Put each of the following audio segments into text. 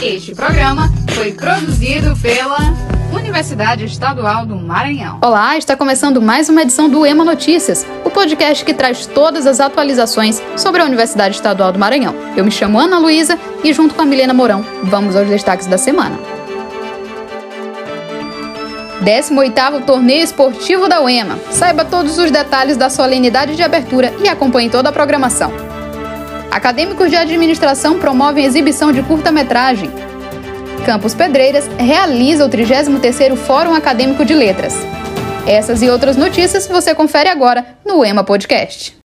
Este programa foi produzido pela Universidade Estadual do Maranhão. Olá, está começando mais uma edição do EMA Notícias, o podcast que traz todas as atualizações sobre a Universidade Estadual do Maranhão. Eu me chamo Ana Luísa e, junto com a Milena Mourão, vamos aos destaques da semana. 18º Torneio Esportivo da UEMA. Saiba todos os detalhes da solenidade de abertura e acompanhe toda a programação. Acadêmicos de administração promovem exibição de curta-metragem. Campus Pedreiras realiza o 33º Fórum Acadêmico de Letras. Essas e outras notícias você confere agora no EMA Podcast.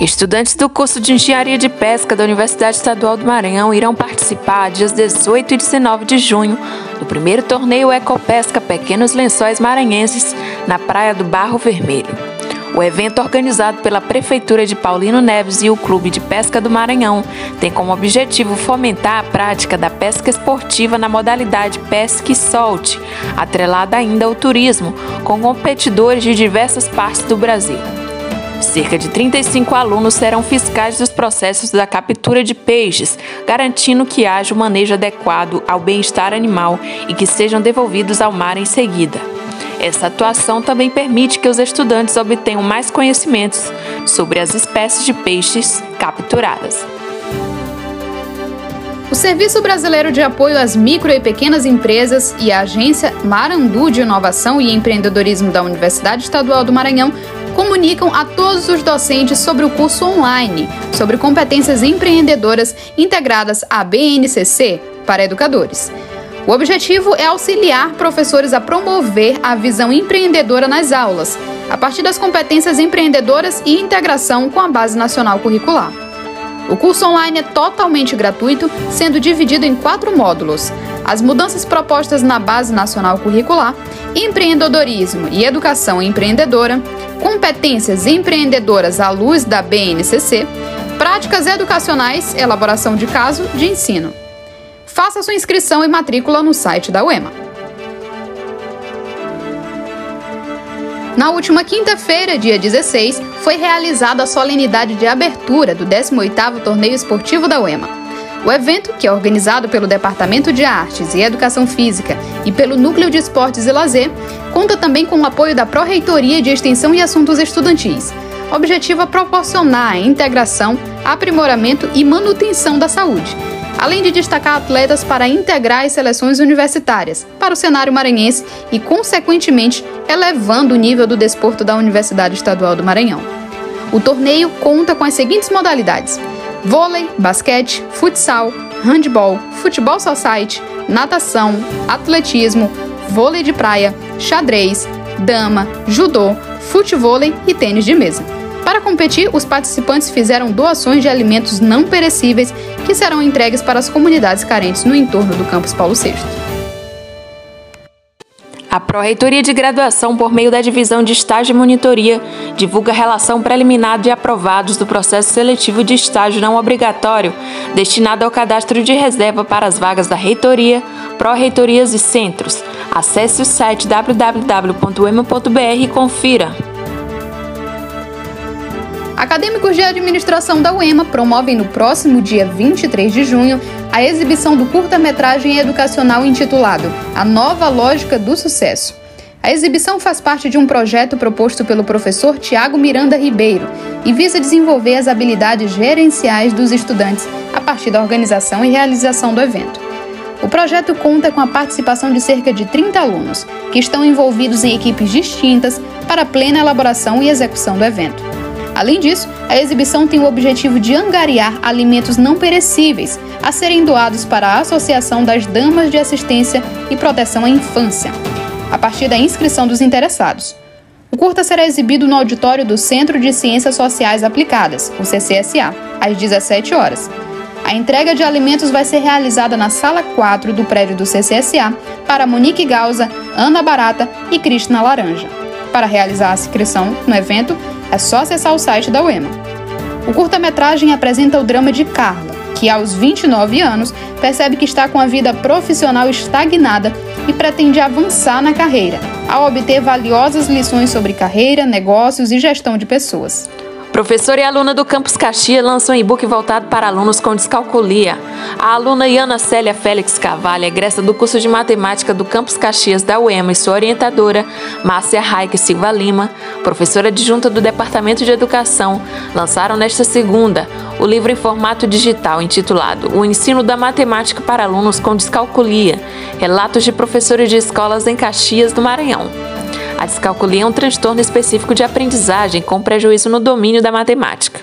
Estudantes do curso de Engenharia de Pesca da Universidade Estadual do Maranhão irão participar dias 18 e 19 de junho do primeiro torneio Ecopesca Pequenos Lençóis Maranhenses na Praia do Barro Vermelho. O evento, organizado pela Prefeitura de Paulino Neves e o Clube de Pesca do Maranhão, tem como objetivo fomentar a prática da pesca esportiva na modalidade pesca e solte, atrelada ainda ao turismo, com competidores de diversas partes do Brasil. Cerca de 35 alunos serão fiscais dos processos da captura de peixes, garantindo que haja o um manejo adequado ao bem-estar animal e que sejam devolvidos ao mar em seguida. Essa atuação também permite que os estudantes obtenham mais conhecimentos sobre as espécies de peixes capturadas. O Serviço Brasileiro de Apoio às Micro e Pequenas Empresas e a Agência Marandu de Inovação e Empreendedorismo da Universidade Estadual do Maranhão comunicam a todos os docentes sobre o curso online sobre competências empreendedoras integradas à BNCC para educadores. O objetivo é auxiliar professores a promover a visão empreendedora nas aulas, a partir das competências empreendedoras e integração com a Base Nacional Curricular. O curso online é totalmente gratuito, sendo dividido em quatro módulos: as mudanças propostas na Base Nacional Curricular, empreendedorismo e educação empreendedora, competências empreendedoras à luz da BNCC, práticas educacionais, elaboração de caso de ensino. Faça sua inscrição e matrícula no site da UEMA. Na última quinta-feira, dia 16, foi realizada a solenidade de abertura do 18º Torneio Esportivo da UEMA. O evento, que é organizado pelo Departamento de Artes e Educação Física e pelo Núcleo de Esportes e Lazer, conta também com o apoio da Pró-Reitoria de Extensão e Assuntos Estudantis. O objetivo é proporcionar a integração, aprimoramento e manutenção da saúde, além de destacar atletas para integrar as seleções universitárias para o cenário maranhense e, consequentemente, elevando o nível do desporto da Universidade Estadual do Maranhão. O torneio conta com as seguintes modalidades: vôlei, basquete, futsal, handball, futebol society, natação, atletismo, vôlei de praia, xadrez, dama, judô, futevôlei e tênis de mesa. Para competir, os participantes fizeram doações de alimentos não perecíveis que serão entregues para as comunidades carentes no entorno do campus Paulo VI. A Pró-Reitoria de Graduação, por meio da Divisão de Estágio e Monitoria, divulga a relação preliminar de aprovados do processo seletivo de estágio não obrigatório, destinado ao cadastro de reserva para as vagas da Reitoria, Pró-Reitorias e Centros. Acesse o site www.ema.br e confira. Acadêmicos de administração da UEMA promovem no próximo dia 23 de junho a exibição do curta-metragem educacional intitulado A Nova Lógica do Sucesso. A exibição faz parte de um projeto proposto pelo professor Tiago Miranda Ribeiro e visa desenvolver as habilidades gerenciais dos estudantes a partir da organização e realização do evento. O projeto conta com a participação de cerca de 30 alunos, que estão envolvidos em equipes distintas para a plena elaboração e execução do evento. Além disso, a exibição tem o objetivo de angariar alimentos não perecíveis a serem doados para a Associação das Damas de Assistência e Proteção à Infância, a partir da inscrição dos interessados. O curta será exibido no auditório do Centro de Ciências Sociais Aplicadas, o CCSA, às 17 horas. A entrega de alimentos vai ser realizada na sala 4 do prédio do CCSA para Monique Gausa, Ana Barata e Cristina Laranja. Para realizar a inscrição no evento, é só acessar o site da UEMA. O curta-metragem apresenta o drama de Carla, que aos 29 anos percebe que está com a vida profissional estagnada e pretende avançar na carreira, ao obter valiosas lições sobre carreira, negócios e gestão de pessoas. Professora e aluna do Campus Caxias lançou um e-book voltado para alunos com descalculia. A aluna Iana Célia Félix Carvalho, egressa do curso de matemática do Campus Caxias da UEMA e sua orientadora, Márcia Raik Silva Lima, professora adjunta do Departamento de Educação, lançaram nesta segunda o livro em formato digital intitulado O Ensino da Matemática para Alunos com Descalculia, relatos de professores de escolas em Caxias do Maranhão. A descalculia é um transtorno específico de aprendizagem com prejuízo no domínio da matemática.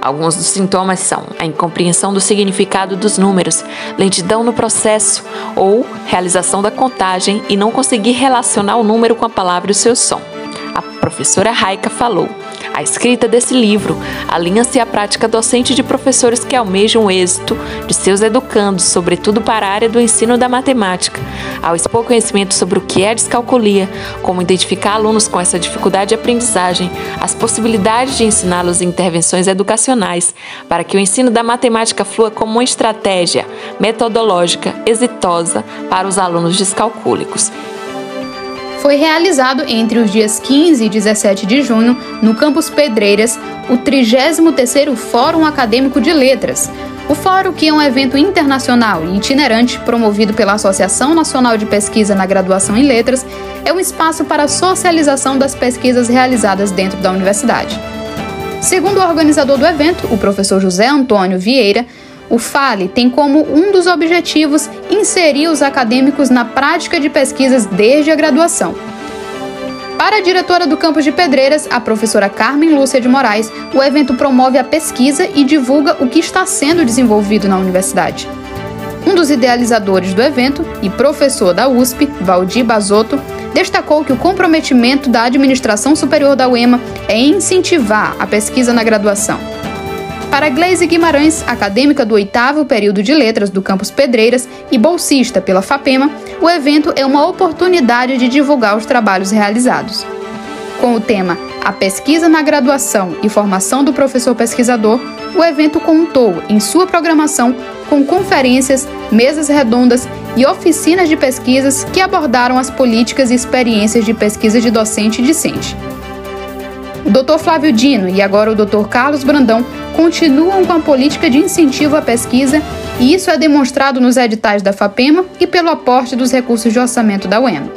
Alguns dos sintomas são a incompreensão do significado dos números, lentidão no processo ou realização da contagem e não conseguir relacionar o número com a palavra e o seu som. A professora Raika falou. A escrita desse livro alinha-se à prática docente de professores que almejam o êxito de seus educandos, sobretudo para a área do ensino da matemática, ao expor conhecimento sobre o que é descalculia, como identificar alunos com essa dificuldade de aprendizagem, as possibilidades de ensiná-los em intervenções educacionais, para que o ensino da matemática flua como uma estratégia metodológica exitosa para os alunos descalcúlicos foi realizado entre os dias 15 e 17 de junho, no campus Pedreiras, o 33º Fórum Acadêmico de Letras. O fórum, que é um evento internacional e itinerante promovido pela Associação Nacional de Pesquisa na Graduação em Letras, é um espaço para a socialização das pesquisas realizadas dentro da universidade. Segundo o organizador do evento, o professor José Antônio Vieira, o FALE tem como um dos objetivos inserir os acadêmicos na prática de pesquisas desde a graduação. Para a diretora do campus de Pedreiras, a professora Carmen Lúcia de Moraes, o evento promove a pesquisa e divulga o que está sendo desenvolvido na universidade. Um dos idealizadores do evento e professor da USP, Valdir Bazotto, destacou que o comprometimento da administração superior da UEMA é incentivar a pesquisa na graduação para Gleise Guimarães, acadêmica do oitavo período de letras do campus Pedreiras e bolsista pela FAPEMA, o evento é uma oportunidade de divulgar os trabalhos realizados. Com o tema A Pesquisa na Graduação e Formação do Professor Pesquisador, o evento contou em sua programação com conferências, mesas redondas e oficinas de pesquisas que abordaram as políticas e experiências de pesquisa de docente e discente. O Dr. Flávio Dino e agora o Dr. Carlos Brandão continuam com a política de incentivo à pesquisa e isso é demonstrado nos editais da FAPEMA e pelo aporte dos recursos de orçamento da UEMA.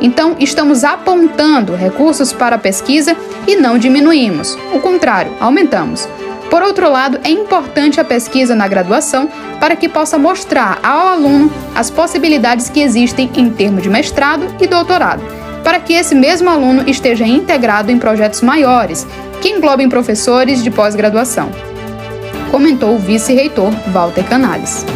Então, estamos apontando recursos para a pesquisa e não diminuímos, o contrário, aumentamos. Por outro lado, é importante a pesquisa na graduação para que possa mostrar ao aluno as possibilidades que existem em termos de mestrado e doutorado para que esse mesmo aluno esteja integrado em projetos maiores, que englobem professores de pós-graduação. Comentou o vice-reitor Walter Canales.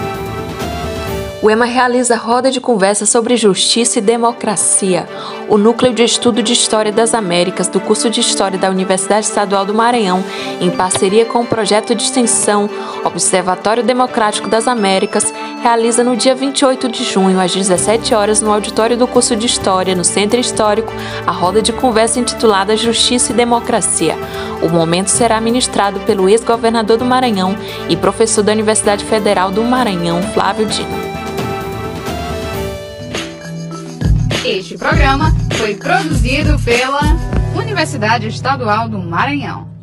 O EMA realiza roda de conversa sobre justiça e democracia. O Núcleo de Estudo de História das Américas do curso de História da Universidade Estadual do Maranhão, em parceria com o projeto de extensão Observatório Democrático das Américas, realiza no dia 28 de junho, às 17 horas, no auditório do curso de História, no Centro Histórico, a roda de conversa intitulada Justiça e Democracia. O momento será ministrado pelo ex-governador do Maranhão e professor da Universidade Federal do Maranhão, Flávio Dino. Este programa foi produzido pela Universidade Estadual do Maranhão.